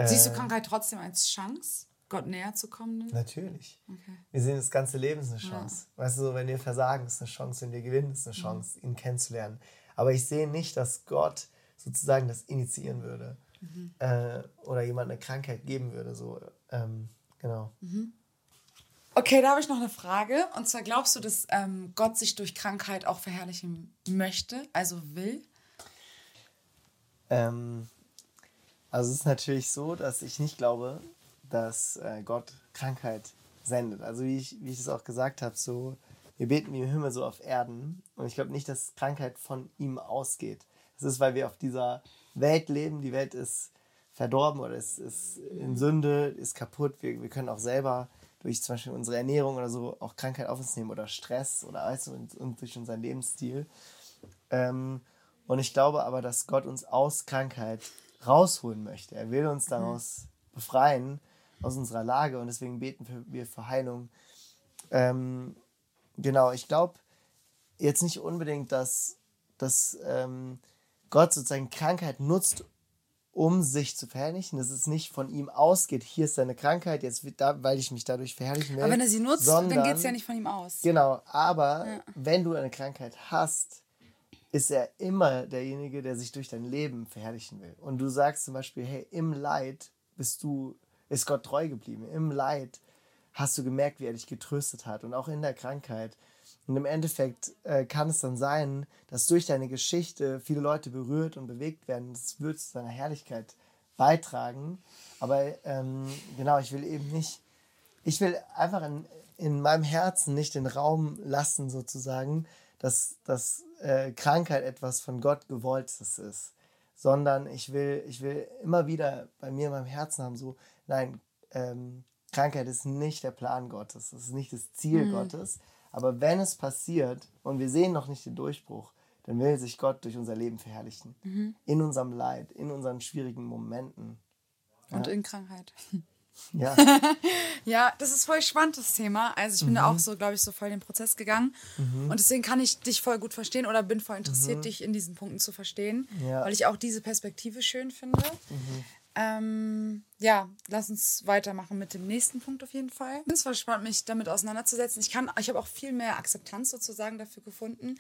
Siehst du Krankheit trotzdem als Chance? Gott näher zu kommen? Natürlich. Okay. Wir sehen das ganze Leben ist eine Chance. Ja. Weißt du, so, wenn wir versagen, ist eine Chance, wenn wir gewinnen, ist eine mhm. Chance, mhm. ihn kennenzulernen. Aber ich sehe nicht, dass Gott sozusagen das initiieren würde mhm. äh, oder jemand eine Krankheit geben würde. So, ähm, genau. Mhm. Okay, da habe ich noch eine Frage. Und zwar glaubst du, dass ähm, Gott sich durch Krankheit auch verherrlichen möchte, also will? Ähm, also es ist natürlich so, dass ich nicht glaube, dass äh, Gott Krankheit sendet. Also wie ich, wie ich es auch gesagt habe, so wir beten wie im Himmel so auf Erden. Und ich glaube nicht, dass Krankheit von ihm ausgeht. Es ist, weil wir auf dieser Welt leben. Die Welt ist verdorben oder ist, ist in Sünde, ist kaputt. Wir, wir können auch selber durch zum Beispiel unsere Ernährung oder so auch Krankheit auf uns nehmen oder Stress oder alles und, und durch unseren Lebensstil. Ähm, und ich glaube aber, dass Gott uns aus Krankheit rausholen möchte. Er will uns daraus befreien aus unserer Lage und deswegen beten wir für Heilung. Ähm, genau, ich glaube jetzt nicht unbedingt, dass, dass ähm, Gott sozusagen Krankheit nutzt, um sich zu verherrlichen, dass es nicht von ihm ausgeht, hier ist seine Krankheit, jetzt wird da, weil ich mich dadurch verherrlichen will. Aber wenn er sie nutzt, sondern, dann geht es ja nicht von ihm aus. Genau, aber ja. wenn du eine Krankheit hast, ist er immer derjenige, der sich durch dein Leben verherrlichen will. Und du sagst zum Beispiel, hey, im Leid bist du ist Gott treu geblieben. Im Leid hast du gemerkt, wie er dich getröstet hat und auch in der Krankheit. Und im Endeffekt äh, kann es dann sein, dass durch deine Geschichte viele Leute berührt und bewegt werden. Das wird zu deiner Herrlichkeit beitragen. Aber ähm, genau, ich will eben nicht, ich will einfach in, in meinem Herzen nicht den Raum lassen, sozusagen, dass, dass äh, Krankheit etwas von Gott gewolltes ist. Sondern ich will, ich will immer wieder bei mir in meinem Herzen haben, so, Nein, ähm, Krankheit ist nicht der Plan Gottes, das ist nicht das Ziel mhm. Gottes. Aber wenn es passiert und wir sehen noch nicht den Durchbruch, dann will sich Gott durch unser Leben verherrlichen. Mhm. In unserem Leid, in unseren schwierigen Momenten. Und ja. in Krankheit. Ja. ja, das ist voll spannend, das Thema. Also ich bin mhm. da auch so, glaube ich, so voll den Prozess gegangen. Mhm. Und deswegen kann ich dich voll gut verstehen oder bin voll interessiert, mhm. dich in diesen Punkten zu verstehen, ja. weil ich auch diese Perspektive schön finde. Ähm, ja, lass uns weitermachen mit dem nächsten Punkt auf jeden Fall. Es war spannend, mich damit auseinanderzusetzen. Ich kann, ich habe auch viel mehr Akzeptanz sozusagen dafür gefunden,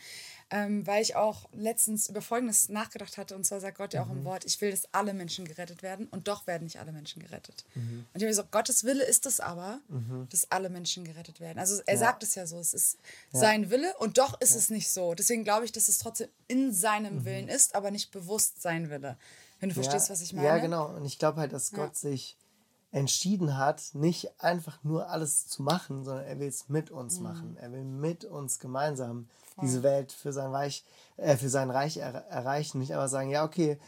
ähm, weil ich auch letztens über Folgendes nachgedacht hatte. Und zwar sagt Gott ja auch mhm. im Wort, ich will, dass alle Menschen gerettet werden. Und doch werden nicht alle Menschen gerettet. Mhm. Und ich habe gesagt, Gottes Wille ist es aber, mhm. dass alle Menschen gerettet werden. Also er ja. sagt es ja so, es ist ja. sein Wille und doch ist ja. es nicht so. Deswegen glaube ich, dass es trotzdem in seinem mhm. Willen ist, aber nicht bewusst sein Wille. Wenn du ja, verstehst, was ich meine. Ja, genau. Und ich glaube halt, dass ja. Gott sich entschieden hat, nicht einfach nur alles zu machen, sondern er will es mit uns mhm. machen. Er will mit uns gemeinsam Voll. diese Welt für sein Reich, äh, für sein Reich er erreichen. Nicht einfach sagen, ja, okay,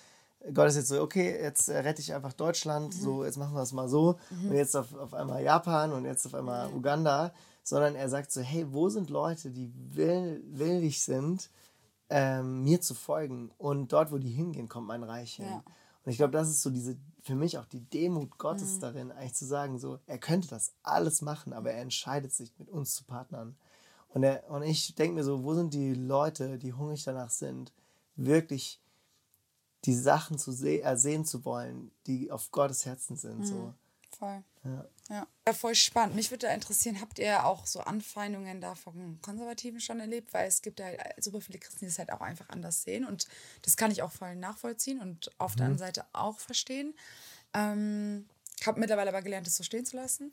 Gott ist jetzt so, okay, jetzt rette ich einfach Deutschland, mhm. so, jetzt machen wir es mal so. Mhm. Und jetzt auf, auf einmal Japan und jetzt auf einmal Uganda. Sondern er sagt so, hey, wo sind Leute, die will, willig sind, ähm, mir zu folgen. Und dort, wo die hingehen, kommt mein Reich hin. Ja. Und ich glaube, das ist so diese, für mich auch die Demut Gottes mhm. darin, eigentlich zu sagen, so, er könnte das alles machen, aber er entscheidet sich, mit uns zu partnern. Und, er, und ich denke mir so, wo sind die Leute, die hungrig danach sind, wirklich die Sachen zu se äh, sehen zu wollen, die auf Gottes Herzen sind. Mhm. So. Voll. Ja. Ja. ja, voll spannend. Mich würde da interessieren, habt ihr auch so Anfeindungen da von Konservativen schon erlebt? Weil es gibt ja halt super viele Christen, die es halt auch einfach anders sehen. Und das kann ich auch voll nachvollziehen und auf mhm. der anderen Seite auch verstehen. Ähm, habe mittlerweile aber gelernt, das so stehen zu lassen.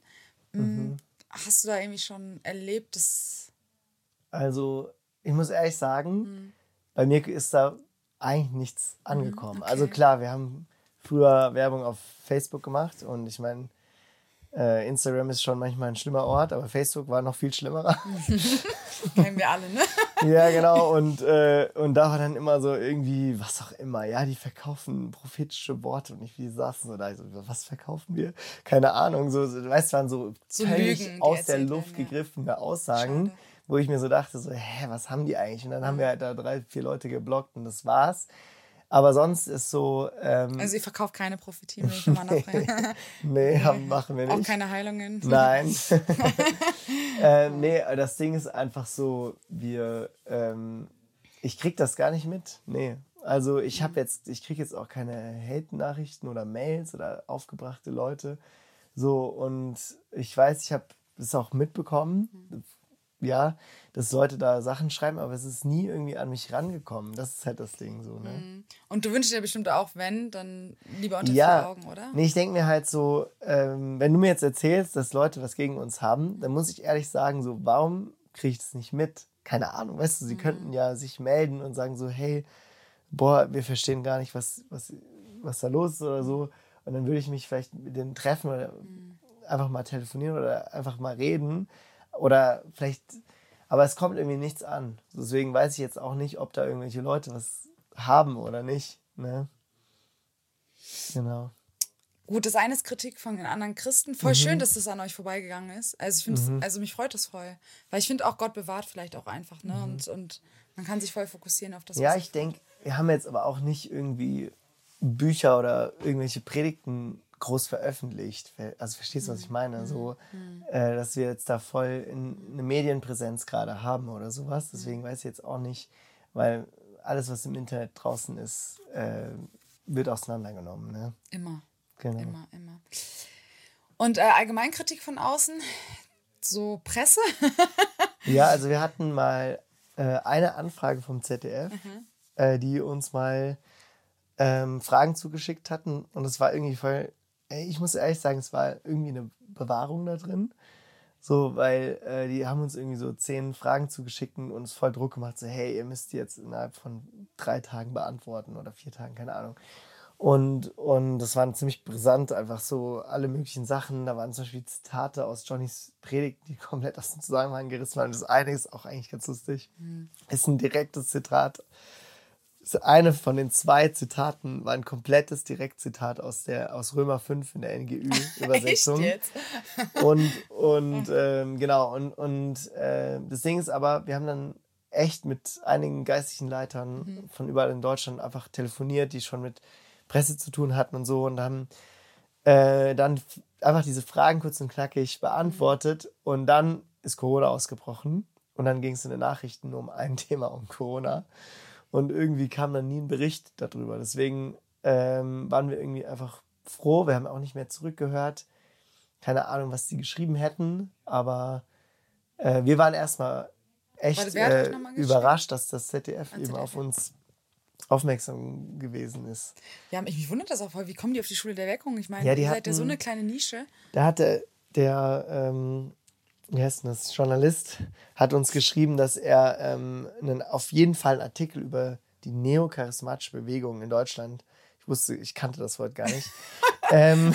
Mm, mhm. Hast du da irgendwie schon erlebt, dass Also, ich muss ehrlich sagen, mhm. bei mir ist da eigentlich nichts mhm, angekommen. Also okay. Also klar, wir haben früher Werbung auf Facebook gemacht und ich meine, äh, Instagram ist schon manchmal ein schlimmer Ort, aber Facebook war noch viel schlimmer. Kennen wir alle, ne? ja, genau. Und, äh, und da war dann immer so irgendwie, was auch immer, ja, die verkaufen prophetische Worte und ich wie saßen so da, so, was verkaufen wir? Keine Ahnung, so, weißt du, waren so, so völlig Lügen, aus der Luft gegriffene ja. Aussagen. Schade. Wo ich mir so dachte, so, hä, was haben die eigentlich? Und dann haben wir halt da drei, vier Leute geblockt und das war's. Aber sonst ist so. Ähm, also, ihr verkauft keine mal nachfrage. nee, machen wir nicht. Auch keine Heilungen. Nein. äh, nee, das Ding ist einfach so, wir. Ähm, ich krieg das gar nicht mit. Nee. Also, ich habe jetzt, ich kriege jetzt auch keine Hate-Nachrichten oder Mails oder aufgebrachte Leute. So, und ich weiß, ich habe es auch mitbekommen. Ja, dass Leute da Sachen schreiben, aber es ist nie irgendwie an mich rangekommen. Das ist halt das Ding so, ne? Mhm. Und du wünschst dir bestimmt auch, wenn, dann lieber unter ja, vier Augen, oder? Nee, ich denke mir halt so, ähm, wenn du mir jetzt erzählst, dass Leute was gegen uns haben, dann muss ich ehrlich sagen, so, warum kriege ich das nicht mit? Keine Ahnung, weißt du, sie mhm. könnten ja sich melden und sagen so, hey, boah, wir verstehen gar nicht, was, was, was da los ist oder so. Und dann würde ich mich vielleicht mit denen treffen oder mhm. einfach mal telefonieren oder einfach mal reden. Oder vielleicht, aber es kommt irgendwie nichts an. Deswegen weiß ich jetzt auch nicht, ob da irgendwelche Leute was haben oder nicht. Ne? Genau. Gut, das eine ist Kritik von den anderen Christen. Voll mhm. schön, dass das an euch vorbeigegangen ist. Also ich finde, mhm. also mich freut das voll. Weil ich finde auch, Gott bewahrt vielleicht auch einfach, ne? Mhm. Und, und man kann sich voll fokussieren auf das. Ja, ich denke, wir haben jetzt aber auch nicht irgendwie Bücher oder irgendwelche Predigten groß veröffentlicht. Also verstehst du, was ich meine? Mhm. So, mhm. äh, dass wir jetzt da voll in, eine Medienpräsenz gerade haben oder sowas. Deswegen weiß ich jetzt auch nicht, weil alles, was im Internet draußen ist, äh, wird auseinandergenommen. Ne? Immer. Genau. Immer, immer. Und äh, Allgemeinkritik von außen, so Presse? ja, also wir hatten mal äh, eine Anfrage vom ZDF, mhm. Äh, die uns mal ähm, Fragen zugeschickt hatten und es war irgendwie voll ich muss ehrlich sagen, es war irgendwie eine Bewahrung da drin. So, weil äh, die haben uns irgendwie so zehn Fragen zugeschickt und uns voll Druck gemacht, so, hey, ihr müsst die jetzt innerhalb von drei Tagen beantworten oder vier Tagen, keine Ahnung. Und, und das war ziemlich brisant, einfach so alle möglichen Sachen. Da waren zum Beispiel Zitate aus Johnnys Predigt, die komplett aus dem Zusammenhang gerissen waren. Das eine ist auch eigentlich ganz lustig. Mhm. Ist ein direktes Zitat eine von den zwei Zitaten war ein komplettes Direktzitat aus der aus Römer 5 in der NGÜ-Übersetzung. und und ähm, genau, und, und äh, das Ding ist aber, wir haben dann echt mit einigen geistlichen Leitern mhm. von überall in Deutschland einfach telefoniert, die schon mit Presse zu tun hatten und so und haben äh, dann einfach diese Fragen kurz und knackig beantwortet und dann ist Corona ausgebrochen und dann ging es in den Nachrichten nur um ein Thema, um Corona. Und irgendwie kam dann nie ein Bericht darüber. Deswegen ähm, waren wir irgendwie einfach froh. Wir haben auch nicht mehr zurückgehört. Keine Ahnung, was die geschrieben hätten, aber äh, wir waren erstmal echt äh, überrascht, dass das ZDF An eben ZDF. auf uns aufmerksam gewesen ist. Ja, mich wundert das auch voll. Wie kommen die auf die Schule der Wirkung? Ich meine, ja, ihr seid ja so eine kleine Nische. Da hatte der, ähm, heißt das, Journalist hat uns geschrieben, dass er ähm, einen, auf jeden Fall einen Artikel über die neocharismatische Bewegung in Deutschland, ich wusste, ich kannte das Wort gar nicht, ähm,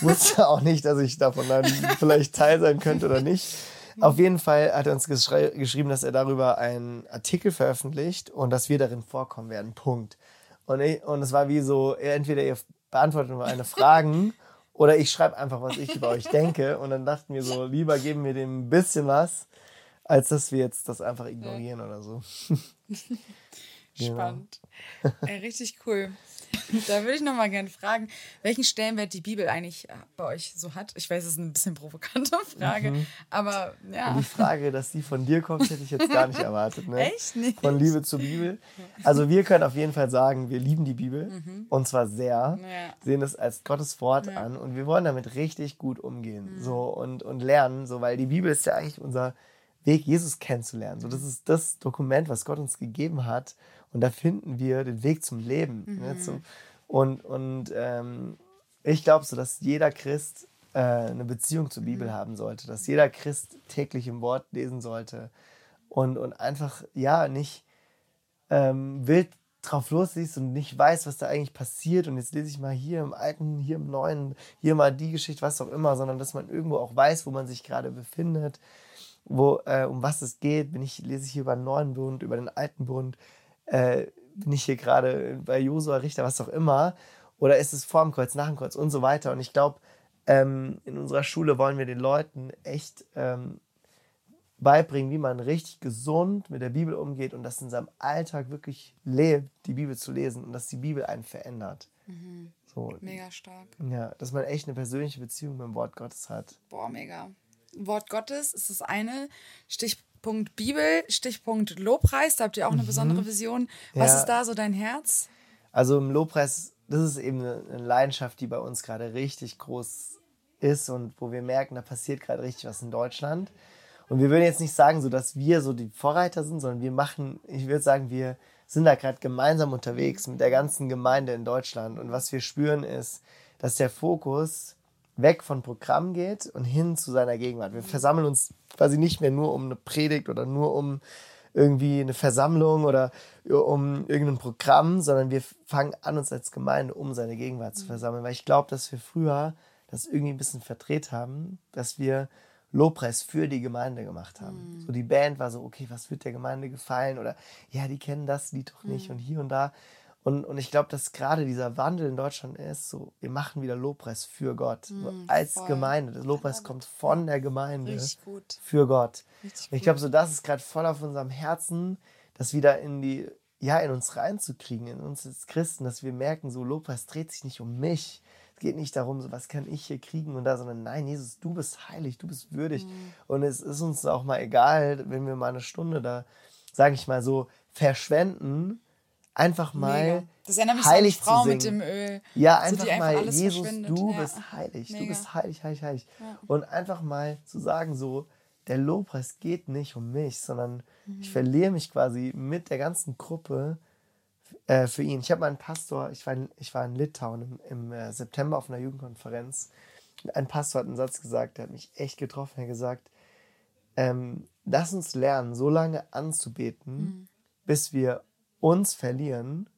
wusste auch nicht, dass ich davon dann vielleicht Teil sein könnte oder nicht. Auf jeden Fall hat er uns geschrieben, dass er darüber einen Artikel veröffentlicht und dass wir darin vorkommen werden. Punkt. Und, ich, und es war wie so, entweder ihr beantwortet nur eine Fragen oder ich schreibe einfach, was ich über euch denke. Und dann dachten wir so, lieber geben wir dem ein bisschen was, als dass wir jetzt das einfach ignorieren ja. oder so. Spannend. Ey, richtig cool. Da würde ich noch mal gerne fragen, welchen Stellenwert die Bibel eigentlich äh, bei euch so hat. Ich weiß, es ist eine bisschen provokante Frage, mhm. aber ja. Die Frage, dass die von dir kommt, hätte ich jetzt gar nicht erwartet. Ne? Echt nicht? Von Liebe zur Bibel. Also wir können auf jeden Fall sagen, wir lieben die Bibel mhm. und zwar sehr, ja. sehen es als Gottes Wort ja. an und wir wollen damit richtig gut umgehen mhm. so und, und lernen, so weil die Bibel ist ja eigentlich unser Weg, Jesus kennenzulernen. So, das ist das Dokument, was Gott uns gegeben hat und da finden wir den Weg zum Leben. Mhm. Ne, zum, und und ähm, ich glaube so, dass jeder Christ äh, eine Beziehung zur Bibel mhm. haben sollte, dass jeder Christ täglich im Wort lesen sollte und, und einfach, ja, nicht ähm, wild drauf losliest und nicht weiß, was da eigentlich passiert und jetzt lese ich mal hier im Alten, hier im Neuen, hier mal die Geschichte, was auch immer, sondern dass man irgendwo auch weiß, wo man sich gerade befindet, wo, äh, um was es geht. Bin ich, lese ich hier über den Neuen Bund, über den Alten Bund, äh, bin ich hier gerade bei Josua Richter, was auch immer, oder ist es vor dem Kreuz, nach dem Kreuz und so weiter. Und ich glaube, ähm, in unserer Schule wollen wir den Leuten echt ähm, beibringen, wie man richtig gesund mit der Bibel umgeht und das in seinem Alltag wirklich lebt, die Bibel zu lesen und dass die Bibel einen verändert. Mhm. So, mega stark. Ja, dass man echt eine persönliche Beziehung mit dem Wort Gottes hat. Boah, mega. Wort Gottes ist das eine. Stichpunkt Bibel, Stichpunkt Lobpreis, da habt ihr auch eine mhm. besondere Vision. Was ja. ist da so dein Herz? Also im Lobpreis, das ist eben eine Leidenschaft, die bei uns gerade richtig groß ist und wo wir merken, da passiert gerade richtig was in Deutschland. Und wir würden jetzt nicht sagen, so dass wir so die Vorreiter sind, sondern wir machen, ich würde sagen, wir sind da gerade gemeinsam unterwegs mit der ganzen Gemeinde in Deutschland. Und was wir spüren ist, dass der Fokus weg von Programm geht und hin zu seiner Gegenwart. Wir versammeln uns quasi nicht mehr nur um eine Predigt oder nur um irgendwie eine Versammlung oder um irgendein Programm, sondern wir fangen an, uns als Gemeinde um seine Gegenwart zu versammeln. Weil ich glaube, dass wir früher das irgendwie ein bisschen verdreht haben, dass wir Lobpreis für die Gemeinde gemacht haben. Mhm. So die Band war so, okay, was wird der Gemeinde gefallen? Oder ja, die kennen das Lied doch nicht mhm. und hier und da. Und, und ich glaube, dass gerade dieser Wandel in Deutschland ist, so, wir machen wieder Lobpreis für Gott. So als voll. Gemeinde. Das Lobpreis kommt von der Gemeinde für Gott. Richtig und ich glaube, so das ist gerade voll auf unserem Herzen, das wieder in die, ja, in uns reinzukriegen, in uns als Christen, dass wir merken, so Lobpreis dreht sich nicht um mich, es geht nicht darum, so was kann ich hier kriegen und da, sondern nein, Jesus, du bist heilig, du bist würdig. Mhm. Und es ist uns auch mal egal, wenn wir mal eine Stunde da, sage ich mal so, verschwenden, einfach mal das mich heilig an die Frau mit dem Öl. Ja, einfach, so, einfach mal, Jesus, du ja. bist heilig, Mega. du bist heilig, heilig, heilig. Ja. Und einfach mal zu sagen, so, der Lobpreis geht nicht um mich, sondern mhm. ich verliere mich quasi mit der ganzen Gruppe äh, für ihn. Ich habe meinen Pastor, ich war in, ich war in Litauen im, im äh, September auf einer Jugendkonferenz. Ein Pastor hat einen Satz gesagt, der hat mich echt getroffen. Er hat gesagt, ähm, lass uns lernen, so lange anzubeten, mhm. bis wir uns verlieren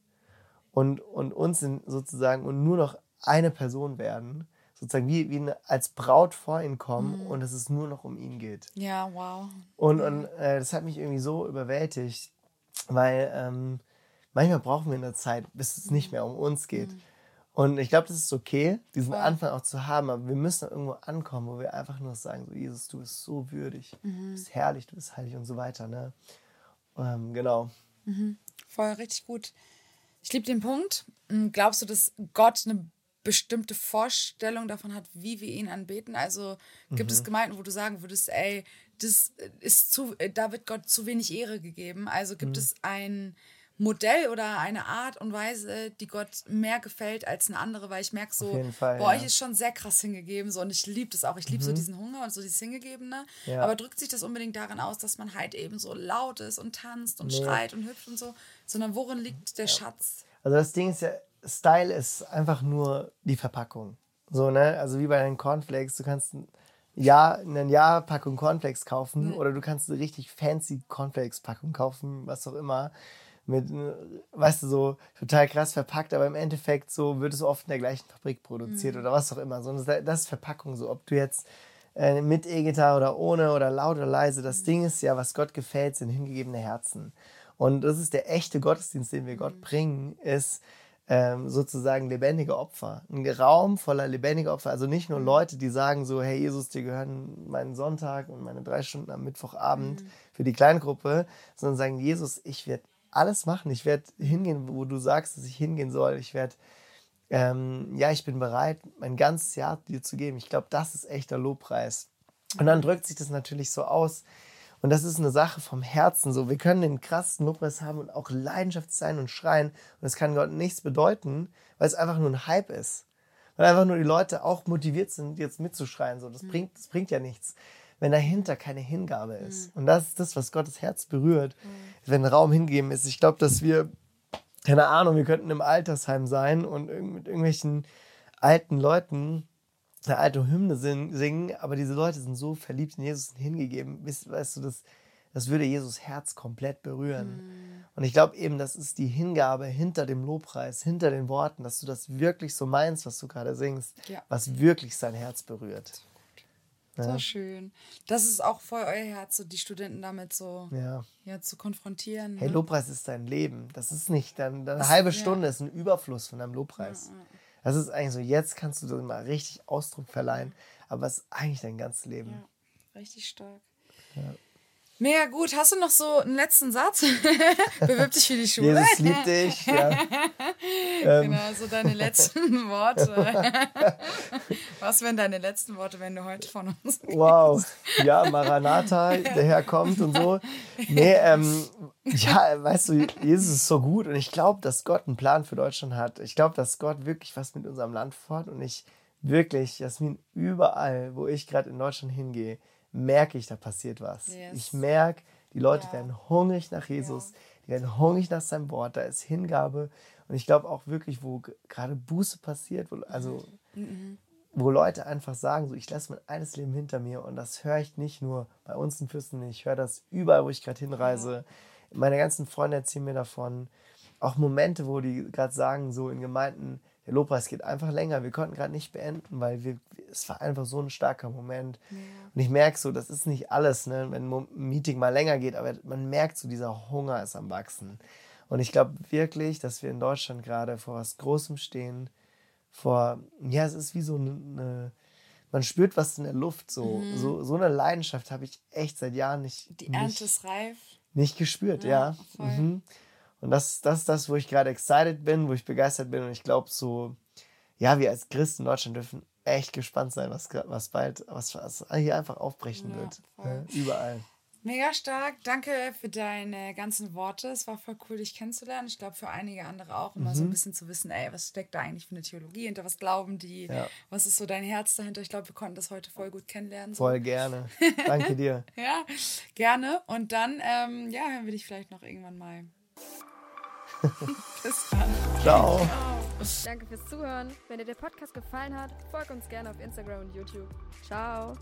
und, und uns in, sozusagen und nur noch eine Person werden, sozusagen wie, wie eine, als Braut vor ihn kommen mhm. und dass es nur noch um ihn geht. Ja, wow. Und, und äh, das hat mich irgendwie so überwältigt, weil ähm, manchmal brauchen wir eine Zeit, bis es nicht mehr um uns geht. Mhm. Und ich glaube, das ist okay, diesen Voll. Anfang auch zu haben, aber wir müssen irgendwo ankommen, wo wir einfach nur sagen, so, Jesus, du bist so würdig, mhm. du bist herrlich, du bist heilig und so weiter. Ne? Ähm, genau. Mhm. Voll, richtig gut. Ich liebe den Punkt. Hm, glaubst du, dass Gott eine bestimmte Vorstellung davon hat, wie wir ihn anbeten? Also gibt es mhm. Gemeinden, wo du sagen würdest, ey, das ist zu, da wird Gott zu wenig Ehre gegeben. Also gibt mhm. es ein Modell oder eine Art und Weise, die Gott mehr gefällt als eine andere, weil ich merke so, Fall, bei ja. euch ist schon sehr krass hingegeben so und ich liebe das auch. Ich liebe mhm. so diesen Hunger und so dieses Hingegebene. Ja. Aber drückt sich das unbedingt darin aus, dass man halt eben so laut ist und tanzt und nee. schreit und hüpft und so, sondern worin liegt der ja. Schatz? Also das Ding ist ja, Style ist einfach nur die Verpackung. So, ne? Also wie bei den Cornflakes, du kannst ein Jahr, eine Jahrpackung Cornflakes kaufen mhm. oder du kannst eine richtig fancy Cornflakes-Packung kaufen, was auch immer mit, weißt du, so total krass verpackt, aber im Endeffekt so wird es oft in der gleichen Fabrik produziert mhm. oder was auch immer. So, das ist Verpackung so. Ob du jetzt äh, mit E-Gitarre oder ohne oder laut oder leise, das mhm. Ding ist ja, was Gott gefällt, sind hingegebene Herzen. Und das ist der echte Gottesdienst, den wir mhm. Gott bringen, ist ähm, sozusagen lebendige Opfer. Ein Raum voller lebendiger Opfer. Also nicht nur mhm. Leute, die sagen so, hey Jesus, dir gehören meinen Sonntag und meine drei Stunden am Mittwochabend mhm. für die Kleingruppe, sondern sagen, Jesus, ich werde alles machen. Ich werde hingehen, wo du sagst, dass ich hingehen soll. Ich werde, ähm, ja, ich bin bereit, mein ganzes Jahr dir zu geben. Ich glaube, das ist echter Lobpreis. Und dann drückt sich das natürlich so aus. Und das ist eine Sache vom Herzen. So, wir können den krassen Lobpreis haben und auch Leidenschaft sein und schreien. Und es kann Gott nichts bedeuten, weil es einfach nur ein Hype ist. Weil einfach nur die Leute auch motiviert sind, jetzt mitzuschreien. So, das, mhm. bringt, das bringt ja nichts wenn dahinter keine Hingabe ist. Mhm. Und das ist das, was Gottes Herz berührt, mhm. wenn Raum hingeben ist. Ich glaube, dass wir, keine Ahnung, wir könnten im Altersheim sein und mit irgendwelchen alten Leuten eine alte Hymne singen, aber diese Leute sind so verliebt in Jesus und hingegeben. Weißt, weißt du, das, das würde Jesus Herz komplett berühren. Mhm. Und ich glaube eben, das ist die Hingabe hinter dem Lobpreis, hinter den Worten, dass du das wirklich so meinst, was du gerade singst, ja. was wirklich sein Herz berührt. Ja. So schön. Das ist auch voll euer Herz, so die Studenten damit so ja. Ja, zu konfrontieren. Ne? Hey, Lobpreis ist dein Leben. Das ist nicht, dann, dann eine halbe Stunde ist ein Überfluss von deinem Lobpreis. Das ist eigentlich so, jetzt kannst du mal richtig Ausdruck verleihen, aber es ist eigentlich dein ganzes Leben. Ja, richtig stark. Mega gut. Hast du noch so einen letzten Satz? Bewirb dich für die Schule. Jesus liebt dich. Ja. Ähm. genau, so deine letzten Worte. Was wären deine letzten Worte, wenn du heute von uns Wow. Ja, Maranatha, der Herr kommt und so. Nee, ähm, ja, weißt du, Jesus ist so gut und ich glaube, dass Gott einen Plan für Deutschland hat. Ich glaube, dass Gott wirklich was mit unserem Land fort und ich wirklich, Jasmin, überall, wo ich gerade in Deutschland hingehe, merke ich, da passiert was. Yes. Ich merke, die Leute ja. werden hungrig nach Jesus, ja. die werden hungrig nach seinem Wort, da ist Hingabe. Und ich glaube auch wirklich, wo gerade Buße passiert, wo, also mhm. wo Leute einfach sagen, so ich lasse mein eines Leben hinter mir und das höre ich nicht nur bei uns in Fürsten, ich höre das überall, wo ich gerade hinreise. Ja. Meine ganzen Freunde erzählen mir davon. Auch Momente, wo die gerade sagen, so in Gemeinden, der Lobpreis geht einfach länger. Wir konnten gerade nicht beenden, weil wir, es war einfach so ein starker Moment. Ja. Und ich merke so, das ist nicht alles, ne, wenn ein Meeting mal länger geht, aber man merkt so, dieser Hunger ist am Wachsen. Und ich glaube wirklich, dass wir in Deutschland gerade vor was Großem stehen. Vor, ja, es ist wie so eine, man spürt was in der Luft. So, mhm. so, so eine Leidenschaft habe ich echt seit Jahren nicht. Die Ernte ist reif. Nicht gespürt, ja. ja. Mhm. Und das, das ist das, wo ich gerade excited bin, wo ich begeistert bin. Und ich glaube, so, ja, wir als Christen in Deutschland dürfen echt gespannt sein, was, was bald, was, was hier einfach aufbrechen ja, wird. Ne? Überall. Mega stark. Danke für deine ganzen Worte. Es war voll cool, dich kennenzulernen. Ich glaube, für einige andere auch immer mhm. so ein bisschen zu wissen, ey, was steckt da eigentlich für eine Theologie hinter? Was glauben die? Ja. Was ist so dein Herz dahinter? Ich glaube, wir konnten das heute voll gut kennenlernen. So. Voll gerne. Danke dir. ja, gerne. Und dann, ähm, ja, hören wir dich vielleicht noch irgendwann mal. Bis dann. Ciao. Danke fürs Zuhören. Wenn dir der Podcast gefallen hat, folg uns gerne auf Instagram und YouTube. Ciao.